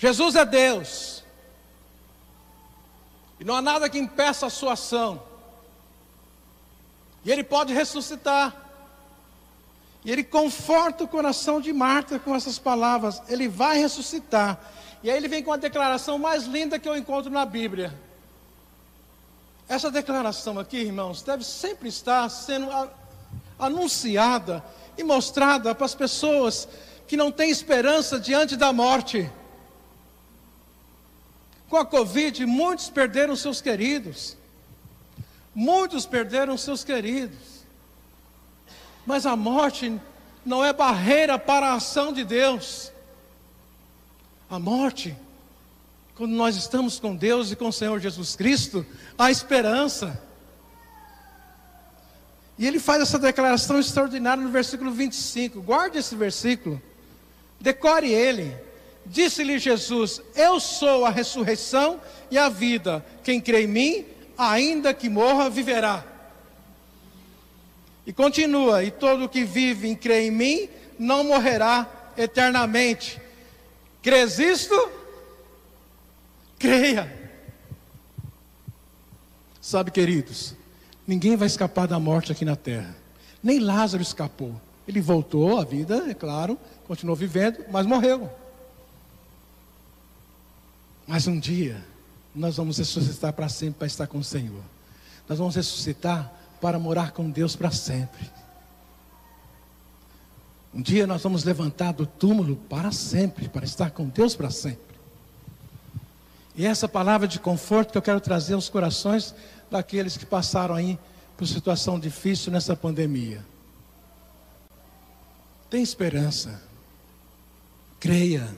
Jesus é Deus. E não há nada que impeça a sua ação. E Ele pode ressuscitar. E Ele conforta o coração de Marta com essas palavras: Ele vai ressuscitar. E aí ele vem com a declaração mais linda que eu encontro na Bíblia. Essa declaração aqui, irmãos, deve sempre estar sendo anunciada e mostrada para as pessoas que não têm esperança diante da morte. Com a Covid, muitos perderam seus queridos. Muitos perderam seus queridos. Mas a morte não é barreira para a ação de Deus. A morte, quando nós estamos com Deus e com o Senhor Jesus Cristo, há esperança. E ele faz essa declaração extraordinária no versículo 25. Guarde esse versículo. Decore ele. Disse-lhe Jesus: Eu sou a ressurreição e a vida. Quem crê em mim, ainda que morra, viverá. E continua: E todo que vive e crê em mim, não morrerá eternamente. Crês isto? Creia. Sabe, queridos, ninguém vai escapar da morte aqui na terra. Nem Lázaro escapou. Ele voltou à vida, é claro, continuou vivendo, mas morreu. Mas um dia, nós vamos ressuscitar para sempre para estar com o Senhor. Nós vamos ressuscitar para morar com Deus para sempre. Um dia nós vamos levantar do túmulo para sempre, para estar com Deus para sempre. E essa palavra de conforto que eu quero trazer aos corações daqueles que passaram aí por situação difícil nessa pandemia. Tem esperança. Creia.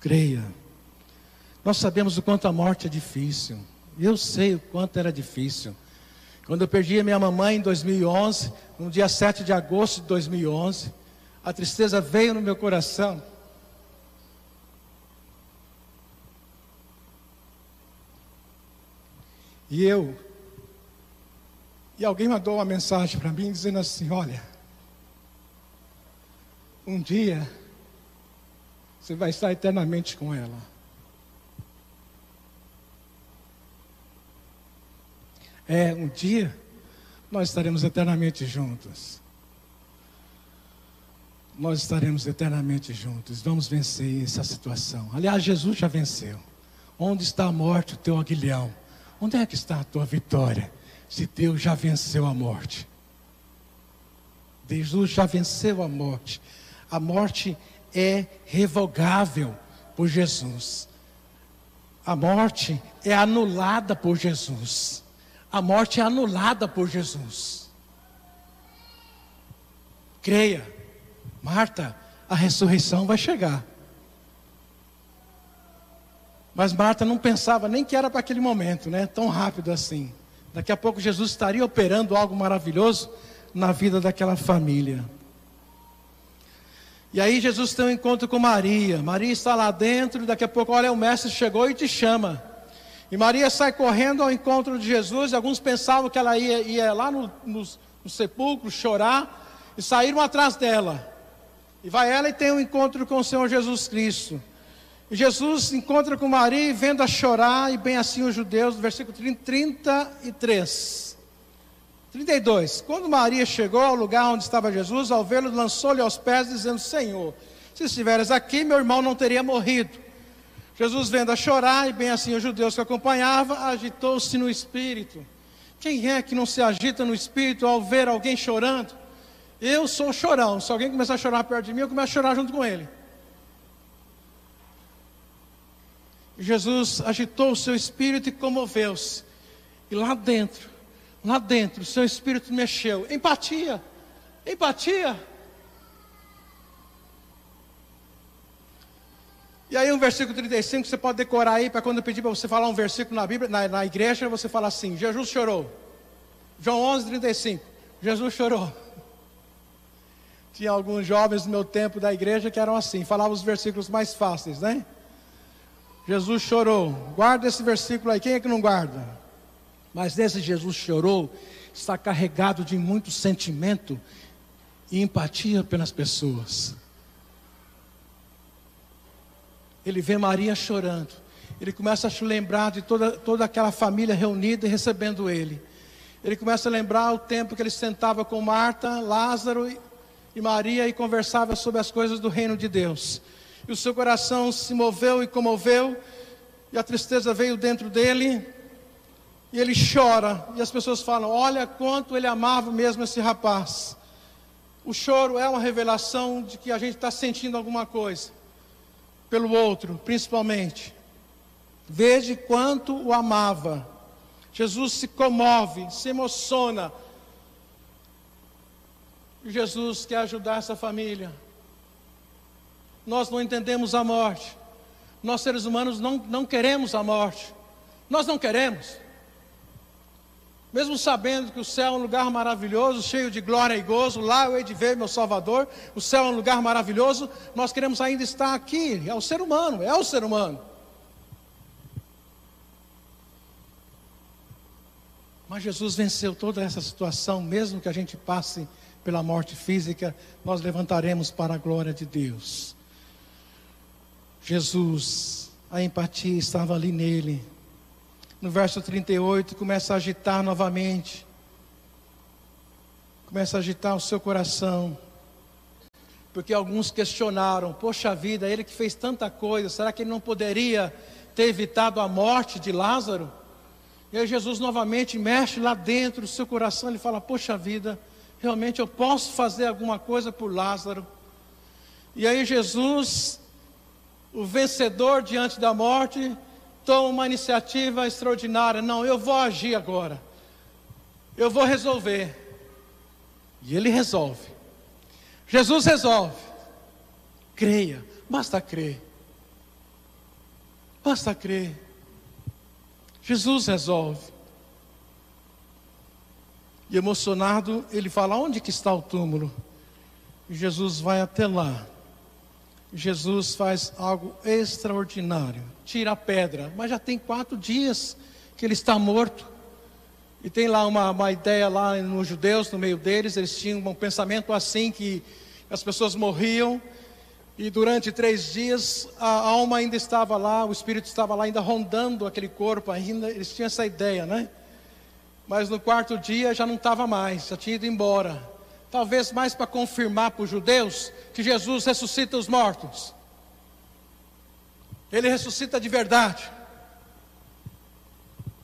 Creia. Nós sabemos o quanto a morte é difícil. Eu sei o quanto era difícil. Quando eu perdi a minha mamãe em 2011, no dia 7 de agosto de 2011, a tristeza veio no meu coração. E eu, e alguém mandou uma mensagem para mim dizendo assim: Olha, um dia você vai estar eternamente com ela. É, um dia nós estaremos eternamente juntos. Nós estaremos eternamente juntos. Vamos vencer essa situação. Aliás, Jesus já venceu. Onde está a morte, o teu aguilhão? Onde é que está a tua vitória? Se Deus já venceu a morte. Jesus já venceu a morte. A morte é revogável por Jesus. A morte é anulada por Jesus a morte é anulada por Jesus. Creia, Marta, a ressurreição vai chegar. Mas Marta não pensava nem que era para aquele momento, né? Tão rápido assim. Daqui a pouco Jesus estaria operando algo maravilhoso na vida daquela família. E aí Jesus tem um encontro com Maria. Maria está lá dentro, e daqui a pouco, olha, o mestre chegou e te chama. E Maria sai correndo ao encontro de Jesus. E alguns pensavam que ela ia, ia lá no, no, no sepulcro chorar. E saíram atrás dela. E vai ela e tem um encontro com o Senhor Jesus Cristo. E Jesus encontra com Maria e vendo a chorar, e bem assim os judeus, versículo 33. 32. Quando Maria chegou ao lugar onde estava Jesus, ao vê-lo, lançou-lhe aos pés, dizendo: Senhor, se estiveres aqui, meu irmão não teria morrido. Jesus vendo a chorar, e bem assim os judeus que acompanhavam, agitou-se no espírito. Quem é que não se agita no espírito ao ver alguém chorando? Eu sou chorão. Se alguém começar a chorar perto de mim, eu começo a chorar junto com ele. Jesus agitou o seu espírito e comoveu-se. E lá dentro, lá dentro, o seu espírito mexeu. Empatia. Empatia. E aí um versículo 35 você pode decorar aí para quando eu pedir para você falar um versículo na Bíblia, na, na igreja, você fala assim: Jesus chorou. João 11, 35. Jesus chorou. Tinha alguns jovens no meu tempo da igreja que eram assim, falavam os versículos mais fáceis, né? Jesus chorou. Guarda esse versículo aí. Quem é que não guarda? Mas nesse Jesus chorou, está carregado de muito sentimento e empatia pelas pessoas. Ele vê Maria chorando. Ele começa a se lembrar de toda, toda aquela família reunida e recebendo ele. Ele começa a lembrar o tempo que ele sentava com Marta, Lázaro e, Maria e conversava sobre as coisas do reino de Deus. E o seu coração se moveu e comoveu, e a tristeza veio dentro dele, e ele chora, e as pessoas falam: Olha quanto ele amava mesmo esse rapaz. O choro é uma revelação de que a gente está sentindo alguma coisa, pelo outro, principalmente. Veja quanto o amava. Jesus se comove, se emociona. Jesus quer ajudar essa família. Nós não entendemos a morte. Nós, seres humanos, não, não queremos a morte. Nós não queremos. Mesmo sabendo que o céu é um lugar maravilhoso, cheio de glória e gozo, lá eu hei de ver meu Salvador, o céu é um lugar maravilhoso, nós queremos ainda estar aqui, é o ser humano, é o ser humano. Mas Jesus venceu toda essa situação, mesmo que a gente passe pela morte física, nós levantaremos para a glória de Deus. Jesus, a empatia estava ali nele, no verso 38, começa a agitar novamente. Começa a agitar o seu coração. Porque alguns questionaram: Poxa vida, ele que fez tanta coisa, será que ele não poderia ter evitado a morte de Lázaro? E aí Jesus novamente mexe lá dentro do seu coração, ele fala: Poxa vida, realmente eu posso fazer alguma coisa por Lázaro. E aí Jesus, o vencedor diante da morte, toma uma iniciativa extraordinária. Não, eu vou agir agora. Eu vou resolver. E ele resolve. Jesus resolve. Creia, basta crer. Basta crer. Jesus resolve. E emocionado, ele fala: Onde que está o túmulo? E Jesus vai até lá. Jesus faz algo extraordinário. Tira a pedra, mas já tem quatro dias que ele está morto. E tem lá uma, uma ideia lá nos judeus, no meio deles, eles tinham um pensamento assim que as pessoas morriam e durante três dias a alma ainda estava lá, o espírito estava lá ainda rondando aquele corpo ainda. Eles tinham essa ideia, né? Mas no quarto dia já não estava mais, já tinha ido embora talvez mais para confirmar para os judeus que Jesus ressuscita os mortos. Ele ressuscita de verdade.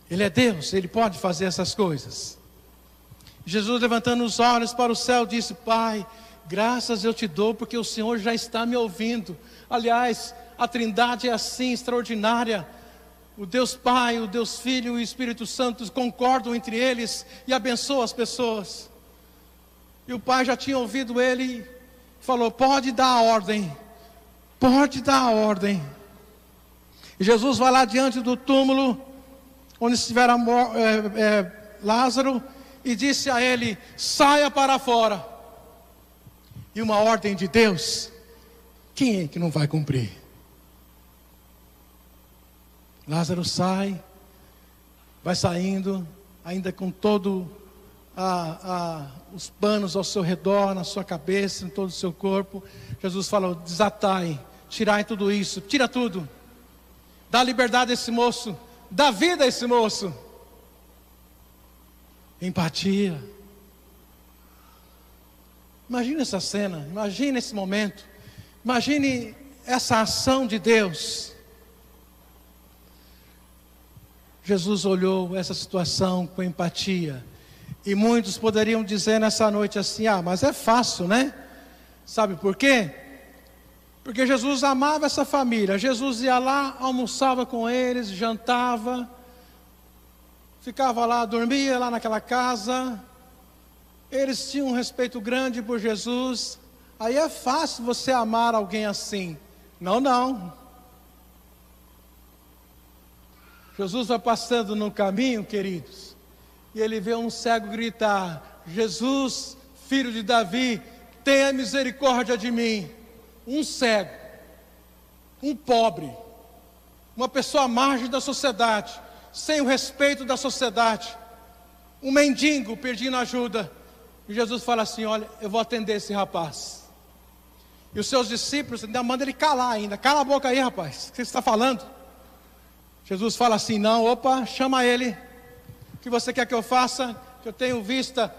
Ele é Deus, ele pode fazer essas coisas. Jesus, levantando os olhos para o céu, disse: Pai, graças eu te dou, porque o Senhor já está me ouvindo. Aliás, a Trindade é assim, extraordinária. O Deus Pai, o Deus Filho e o Espírito Santo concordam entre eles e abençoam as pessoas. E o pai já tinha ouvido ele, falou: Pode dar a ordem, pode dar a ordem. E Jesus vai lá diante do túmulo, onde estivera é, é, Lázaro, e disse a ele: Saia para fora. E uma ordem de Deus, quem é que não vai cumprir? Lázaro sai, vai saindo, ainda com todo a, a, os panos ao seu redor, na sua cabeça, em todo o seu corpo. Jesus falou: desatai, tirai tudo isso, tira tudo. Dá liberdade a esse moço, dá vida a esse moço. Empatia. Imagine essa cena, imagine esse momento, imagine essa ação de Deus. Jesus olhou essa situação com empatia e muitos poderiam dizer nessa noite assim: ah, mas é fácil, né? Sabe por quê? Porque Jesus amava essa família. Jesus ia lá, almoçava com eles, jantava, ficava lá, dormia lá naquela casa. Eles tinham um respeito grande por Jesus. Aí é fácil você amar alguém assim. Não, não. Jesus vai passando no caminho, queridos e ele vê um cego gritar: Jesus, filho de Davi, tenha misericórdia de mim. Um cego, um pobre, uma pessoa à margem da sociedade, sem o respeito da sociedade, um mendigo pedindo ajuda. E Jesus fala assim: Olha, eu vou atender esse rapaz. E os seus discípulos ainda mandam ele calar ainda. Cala a boca aí, rapaz. O que você está falando? Jesus fala assim: não, opa, chama ele. Que você quer que eu faça? Que eu tenho vista.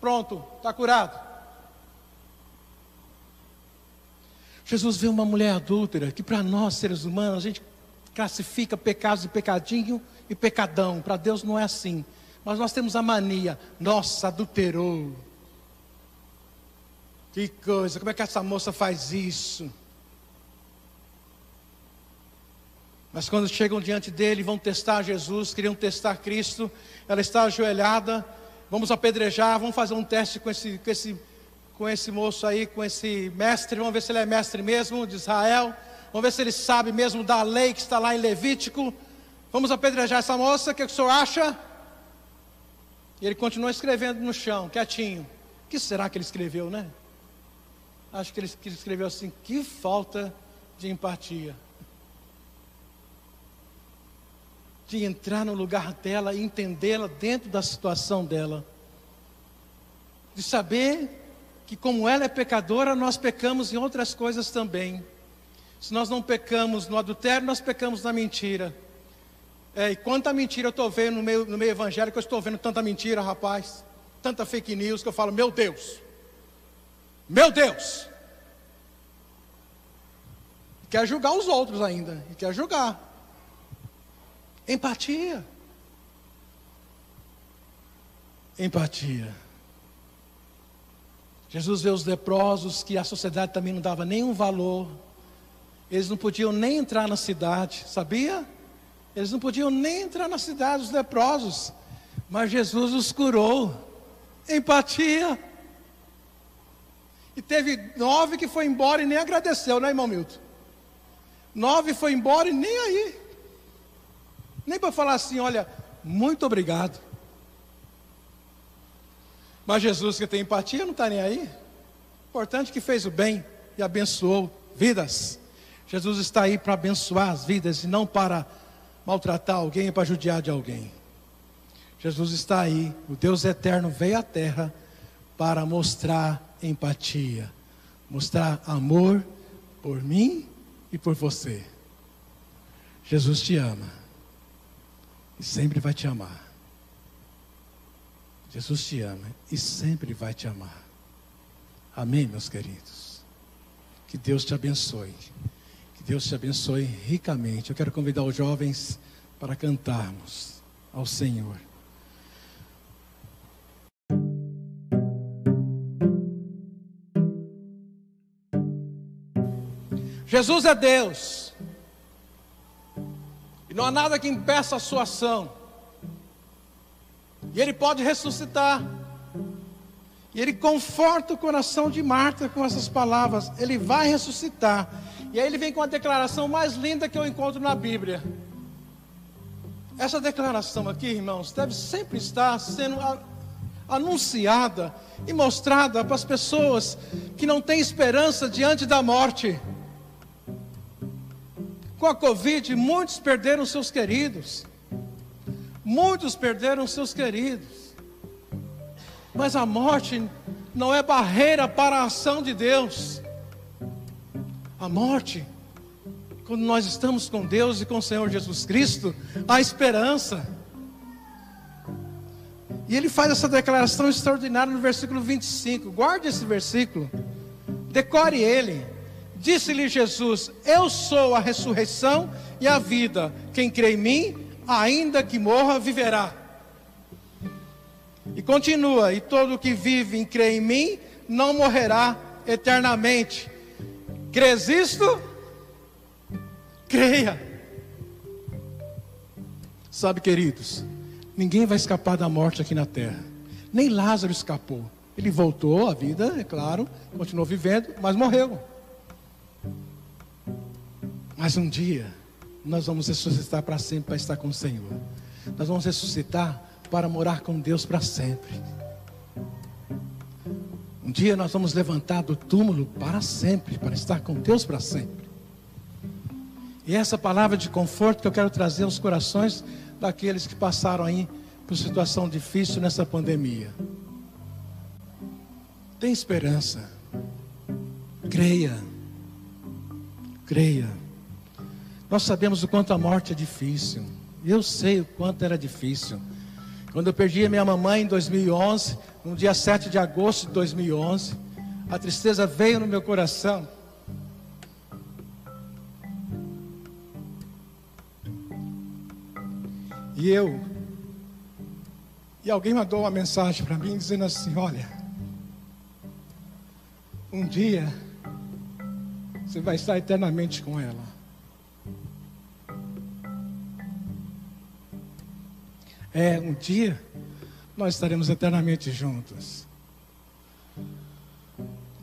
Pronto, está curado. Jesus vê uma mulher adúltera, que para nós, seres humanos, a gente classifica pecados de pecadinho e pecadão. Para Deus não é assim. Mas nós temos a mania, nossa, adulterou. Que coisa, como é que essa moça faz isso? Mas quando chegam diante dele, vão testar Jesus, queriam testar Cristo, ela está ajoelhada, vamos apedrejar, vamos fazer um teste com esse, com esse, com esse moço aí, com esse mestre, vamos ver se ele é mestre mesmo de Israel, vamos ver se ele sabe mesmo da lei que está lá em Levítico. Vamos apedrejar essa moça, o que o senhor acha? E ele continua escrevendo no chão, quietinho. O que será que ele escreveu, né? Acho que ele, que ele escreveu assim: que falta de empatia. De entrar no lugar dela entendê-la dentro da situação dela. De saber que, como ela é pecadora, nós pecamos em outras coisas também. Se nós não pecamos no adultério, nós pecamos na mentira. É, e quanta mentira eu estou vendo no meio, no meio evangélico, eu estou vendo tanta mentira, rapaz. Tanta fake news que eu falo, meu Deus. Meu Deus. quer julgar os outros ainda. E quer julgar. Empatia. Empatia. Jesus vê os leprosos que a sociedade também não dava nenhum valor. Eles não podiam nem entrar na cidade, sabia? Eles não podiam nem entrar na cidade, os leprosos. Mas Jesus os curou. Empatia. E teve nove que foi embora e nem agradeceu, né, irmão Milton? Nove foi embora e nem aí. Nem para falar assim, olha, muito obrigado. Mas Jesus que tem empatia não está nem aí. Importante que fez o bem e abençoou vidas. Jesus está aí para abençoar as vidas e não para maltratar alguém, para judiar de alguém. Jesus está aí, o Deus eterno veio à terra para mostrar empatia, mostrar amor por mim e por você. Jesus te ama e sempre vai te amar. Jesus te ama e sempre vai te amar. Amém, meus queridos. Que Deus te abençoe. Deus te abençoe ricamente. Eu quero convidar os jovens para cantarmos ao Senhor. Jesus é Deus. E não há nada que impeça a sua ação. E Ele pode ressuscitar. E Ele conforta o coração de Marta com essas palavras. Ele vai ressuscitar. E aí ele vem com a declaração mais linda que eu encontro na Bíblia. Essa declaração aqui, irmãos, deve sempre estar sendo anunciada e mostrada para as pessoas que não têm esperança diante da morte. Com a Covid, muitos perderam seus queridos. Muitos perderam seus queridos. Mas a morte não é barreira para a ação de Deus a morte, quando nós estamos com Deus e com o Senhor Jesus Cristo, há esperança. E ele faz essa declaração extraordinária no versículo 25. Guarde esse versículo, decore ele. Disse-lhe Jesus: Eu sou a ressurreição e a vida. Quem crê em mim, ainda que morra, viverá. E continua: E todo que vive e crê em mim, não morrerá eternamente. Crês isto? Creia. Sabe, queridos, ninguém vai escapar da morte aqui na terra. Nem Lázaro escapou. Ele voltou à vida, é claro, continuou vivendo, mas morreu. Mas um dia, nós vamos ressuscitar para sempre, para estar com o Senhor. Nós vamos ressuscitar para morar com Deus para sempre. Um dia nós vamos levantar do túmulo para sempre, para estar com Deus para sempre. E essa palavra de conforto que eu quero trazer aos corações daqueles que passaram aí por situação difícil nessa pandemia. Tem esperança. Creia. Creia. Nós sabemos o quanto a morte é difícil. Eu sei o quanto era difícil. Quando eu perdi a minha mamãe em 2011, no dia 7 de agosto de 2011, a tristeza veio no meu coração. E eu, e alguém mandou uma mensagem para mim dizendo assim: Olha, um dia você vai estar eternamente com ela. É, um dia nós estaremos eternamente juntos.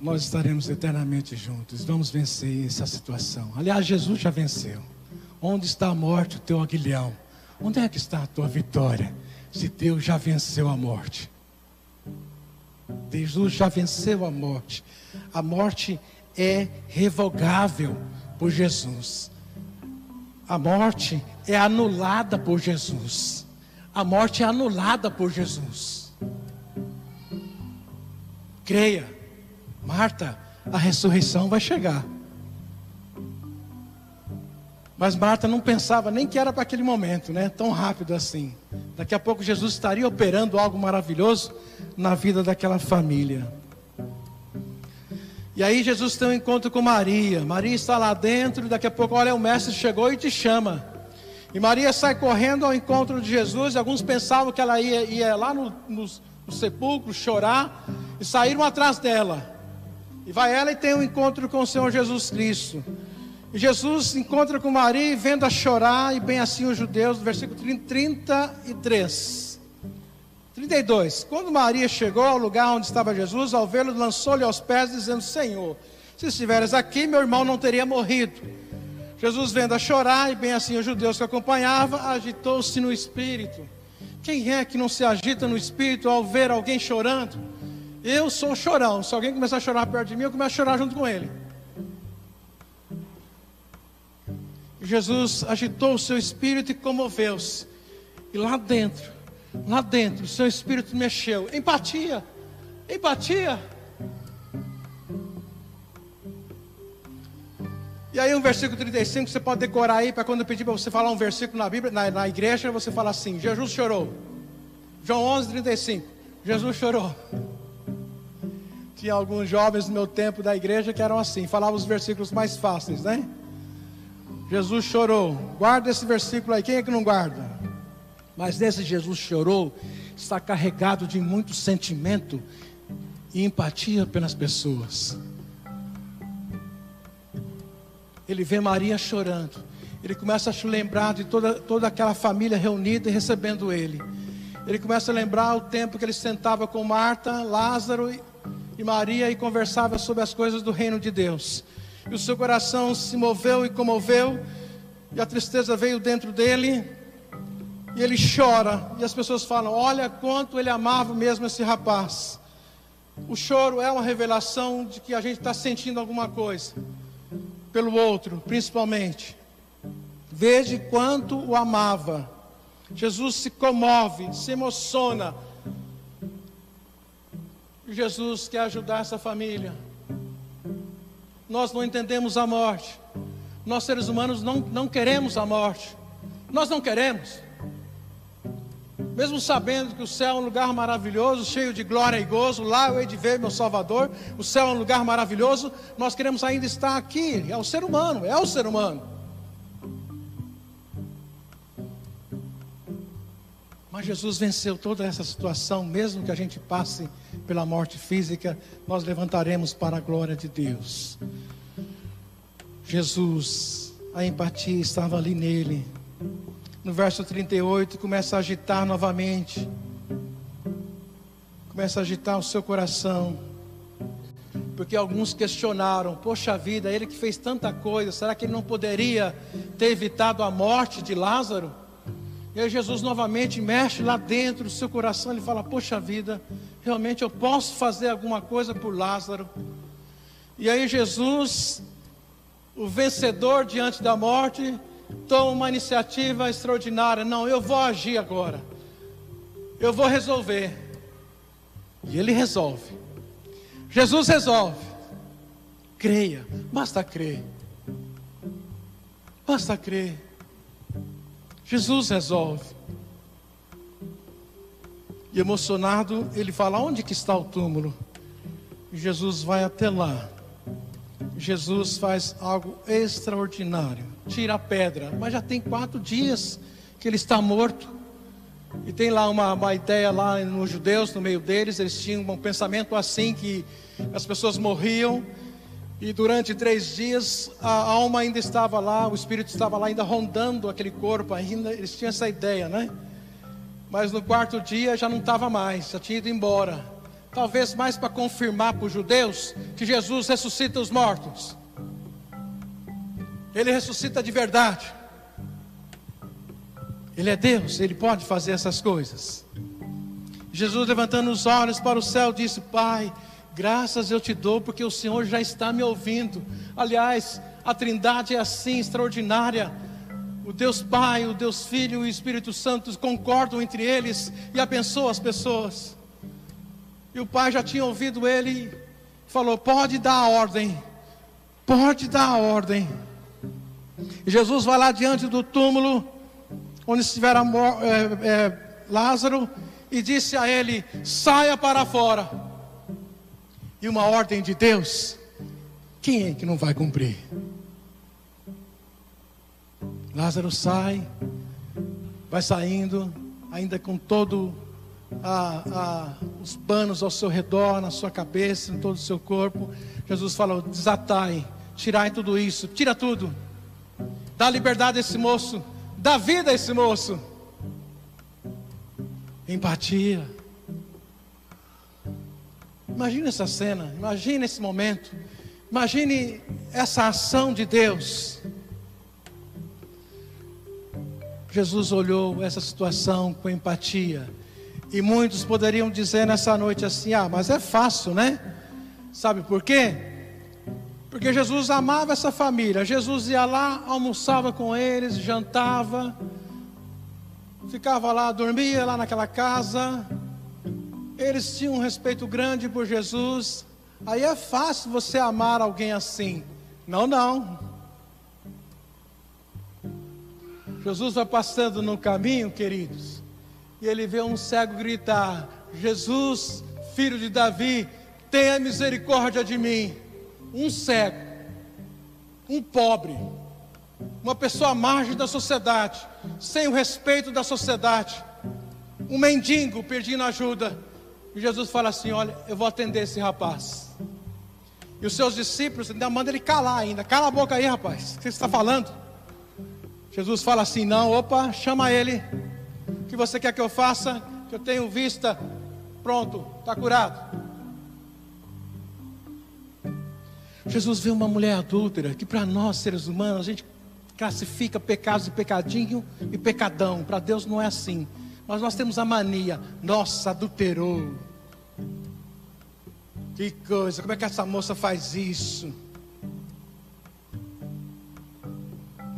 Nós estaremos eternamente juntos. Vamos vencer essa situação. Aliás, Jesus já venceu. Onde está a morte, o teu aguilhão? Onde é que está a tua vitória? Se Deus já venceu a morte. Jesus já venceu a morte. A morte é revogável por Jesus. A morte é anulada por Jesus. A morte é anulada por Jesus. Creia, Marta, a ressurreição vai chegar. Mas Marta não pensava nem que era para aquele momento, né? Tão rápido assim. Daqui a pouco Jesus estaria operando algo maravilhoso na vida daquela família. E aí Jesus tem um encontro com Maria. Maria está lá dentro, daqui a pouco, olha, o mestre chegou e te chama. E Maria sai correndo ao encontro de Jesus. E alguns pensavam que ela ia, ia lá no, no, no sepulcro chorar. E saíram atrás dela. E vai ela e tem um encontro com o Senhor Jesus Cristo. E Jesus encontra com Maria e vendo a chorar, e bem assim os judeus, versículo 33. 32. Quando Maria chegou ao lugar onde estava Jesus, ao vê-lo, lançou-lhe aos pés, dizendo: Senhor, se estiveres aqui, meu irmão não teria morrido. Jesus, vendo a chorar, e bem assim os judeus que acompanhavam, agitou-se no espírito. Quem é que não se agita no espírito ao ver alguém chorando? Eu sou chorão. Se alguém começar a chorar perto de mim, eu começo a chorar junto com ele. Jesus agitou o seu espírito e comoveu-se. E lá dentro, lá dentro, o seu espírito mexeu. Empatia, empatia. E aí, um versículo 35, você pode decorar aí, para quando eu pedir para você falar um versículo na Bíblia, na, na igreja, você fala assim: Jesus chorou. João 11, 35. Jesus chorou. Tinha alguns jovens no meu tempo da igreja que eram assim, falavam os versículos mais fáceis, né? Jesus chorou. Guarda esse versículo aí. Quem é que não guarda? Mas nesse Jesus chorou, está carregado de muito sentimento e empatia pelas pessoas. Ele vê Maria chorando. Ele começa a se lembrar de toda, toda aquela família reunida e recebendo ele. Ele começa a lembrar o tempo que ele sentava com Marta, Lázaro e, e Maria e conversava sobre as coisas do reino de Deus e o seu coração se moveu e comoveu, e a tristeza veio dentro dele, e ele chora, e as pessoas falam: Olha quanto ele amava mesmo esse rapaz. O choro é uma revelação de que a gente está sentindo alguma coisa, pelo outro, principalmente. Veja quanto o amava. Jesus se comove, se emociona. Jesus quer ajudar essa família nós não entendemos a morte. Nós seres humanos não, não queremos a morte. Nós não queremos. Mesmo sabendo que o céu é um lugar maravilhoso, cheio de glória e gozo, lá eu hei de ver meu Salvador, o céu é um lugar maravilhoso, nós queremos ainda estar aqui. É o ser humano, é o ser humano. Mas Jesus venceu toda essa situação, mesmo que a gente passe pela morte física, nós levantaremos para a glória de Deus. Jesus, a empatia estava ali nele. No verso 38, começa a agitar novamente. Começa a agitar o seu coração. Porque alguns questionaram: Poxa vida, ele que fez tanta coisa, será que ele não poderia ter evitado a morte de Lázaro? E aí Jesus novamente mexe lá dentro do seu coração, ele fala: Poxa vida, realmente eu posso fazer alguma coisa por Lázaro. E aí Jesus, o vencedor diante da morte, toma uma iniciativa extraordinária. Não, eu vou agir agora. Eu vou resolver. E ele resolve. Jesus resolve. Creia, basta crer. Basta crer. Jesus resolve. E emocionado, ele fala: Onde que está o túmulo? E Jesus vai até lá. Jesus faz algo extraordinário. Tira a pedra, mas já tem quatro dias que ele está morto. E tem lá uma, uma ideia lá nos judeus, no meio deles, eles tinham um pensamento assim que as pessoas morriam e durante três dias a alma ainda estava lá, o espírito estava lá ainda rondando aquele corpo ainda. Eles tinham essa ideia, né? Mas no quarto dia já não estava mais, já tinha ido embora. Talvez mais para confirmar para os judeus que Jesus ressuscita os mortos. Ele ressuscita de verdade. Ele é Deus, ele pode fazer essas coisas. Jesus, levantando os olhos para o céu, disse: Pai, graças eu te dou, porque o Senhor já está me ouvindo. Aliás, a Trindade é assim, extraordinária. O Deus Pai, o Deus Filho e o Espírito Santo concordam entre eles e abençoam as pessoas. E o pai já tinha ouvido ele falou: Pode dar a ordem, pode dar a ordem. E Jesus vai lá diante do túmulo, onde estivera é, é, Lázaro, e disse a ele: Saia para fora. E uma ordem de Deus, quem é que não vai cumprir? Lázaro sai, vai saindo, ainda com todo a, a, os panos ao seu redor, na sua cabeça, em todo o seu corpo. Jesus falou: desatai, tirai tudo isso, tira tudo, dá liberdade a esse moço, dá vida a esse moço. Empatia. Imagine essa cena, imagine esse momento, imagine essa ação de Deus. Jesus olhou essa situação com empatia. E muitos poderiam dizer nessa noite assim: ah, mas é fácil, né? Sabe por quê? Porque Jesus amava essa família. Jesus ia lá, almoçava com eles, jantava, ficava lá, dormia lá naquela casa. Eles tinham um respeito grande por Jesus. Aí é fácil você amar alguém assim. Não, não. Jesus vai passando no caminho, queridos, e ele vê um cego gritar: Jesus, filho de Davi, tenha misericórdia de mim. Um cego, um pobre, uma pessoa à margem da sociedade, sem o respeito da sociedade, um mendigo pedindo ajuda. E Jesus fala assim: Olha, eu vou atender esse rapaz. E os seus discípulos ainda mandam ele calar ainda. Cala a boca aí, rapaz. O que você está falando? Jesus fala assim: não, opa, chama ele. O que você quer que eu faça? Que eu tenho vista. Pronto, está curado. Jesus vê uma mulher adúltera, que para nós seres humanos a gente classifica pecados de pecadinho e pecadão. Para Deus não é assim. Mas nós temos a mania, nossa, adulterou. Que coisa, como é que essa moça faz isso?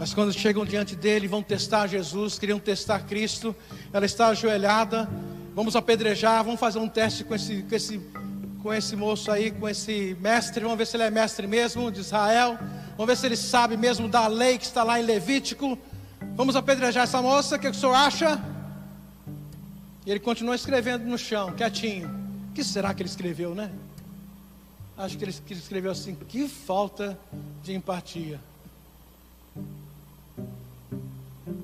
Mas quando chegam diante dele, vão testar Jesus, queriam testar Cristo, ela está ajoelhada, vamos apedrejar, vamos fazer um teste com esse, com esse, com esse moço aí, com esse mestre, vamos ver se ele é mestre mesmo de Israel, vamos ver se ele sabe mesmo da lei que está lá em Levítico. Vamos apedrejar essa moça, o que o senhor acha? E ele continua escrevendo no chão, quietinho. O que será que ele escreveu, né? Acho que ele escreveu assim: que falta de empatia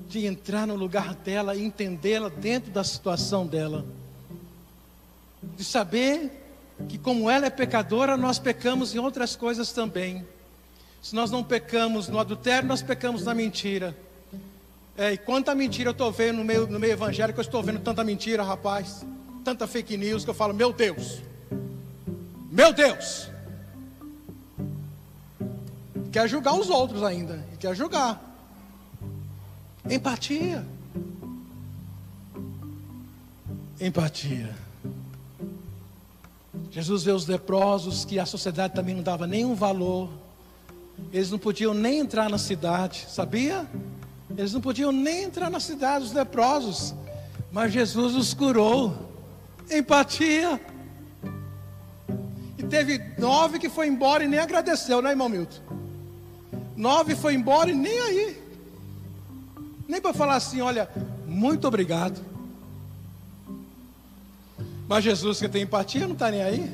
de entrar no lugar dela e entendê-la dentro da situação dela. De saber que, como ela é pecadora, nós pecamos em outras coisas também. Se nós não pecamos no adultério, nós pecamos na mentira. É, e quanta mentira eu estou vendo no meio, no meio evangélico, eu estou vendo tanta mentira, rapaz. Tanta fake news que eu falo, meu Deus. Meu Deus. Quer julgar os outros ainda. Quer julgar. Empatia. Empatia. Jesus vê os leprosos que a sociedade também não dava nenhum valor. Eles não podiam nem entrar na cidade, sabia? Eles não podiam nem entrar na cidade, os leprosos. Mas Jesus os curou. Empatia. teve nove que foi embora e nem agradeceu, né, irmão Milton? Nove foi embora e nem aí. Nem para falar assim, olha, muito obrigado. Mas Jesus que tem empatia não está nem aí.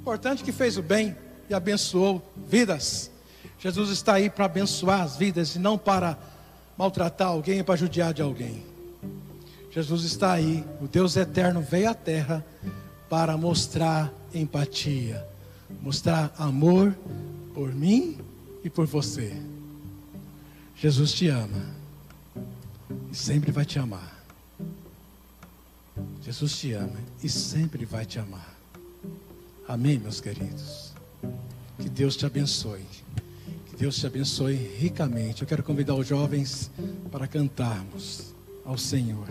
Importante que fez o bem e abençoou vidas. Jesus está aí para abençoar as vidas e não para maltratar alguém, para judiar de alguém. Jesus está aí, o Deus eterno veio à terra para mostrar empatia, mostrar amor por mim e por você. Jesus te ama e sempre vai te amar. Jesus te ama e sempre vai te amar. Amém, meus queridos. Que Deus te abençoe. Que Deus te abençoe ricamente. Eu quero convidar os jovens para cantarmos ao Senhor.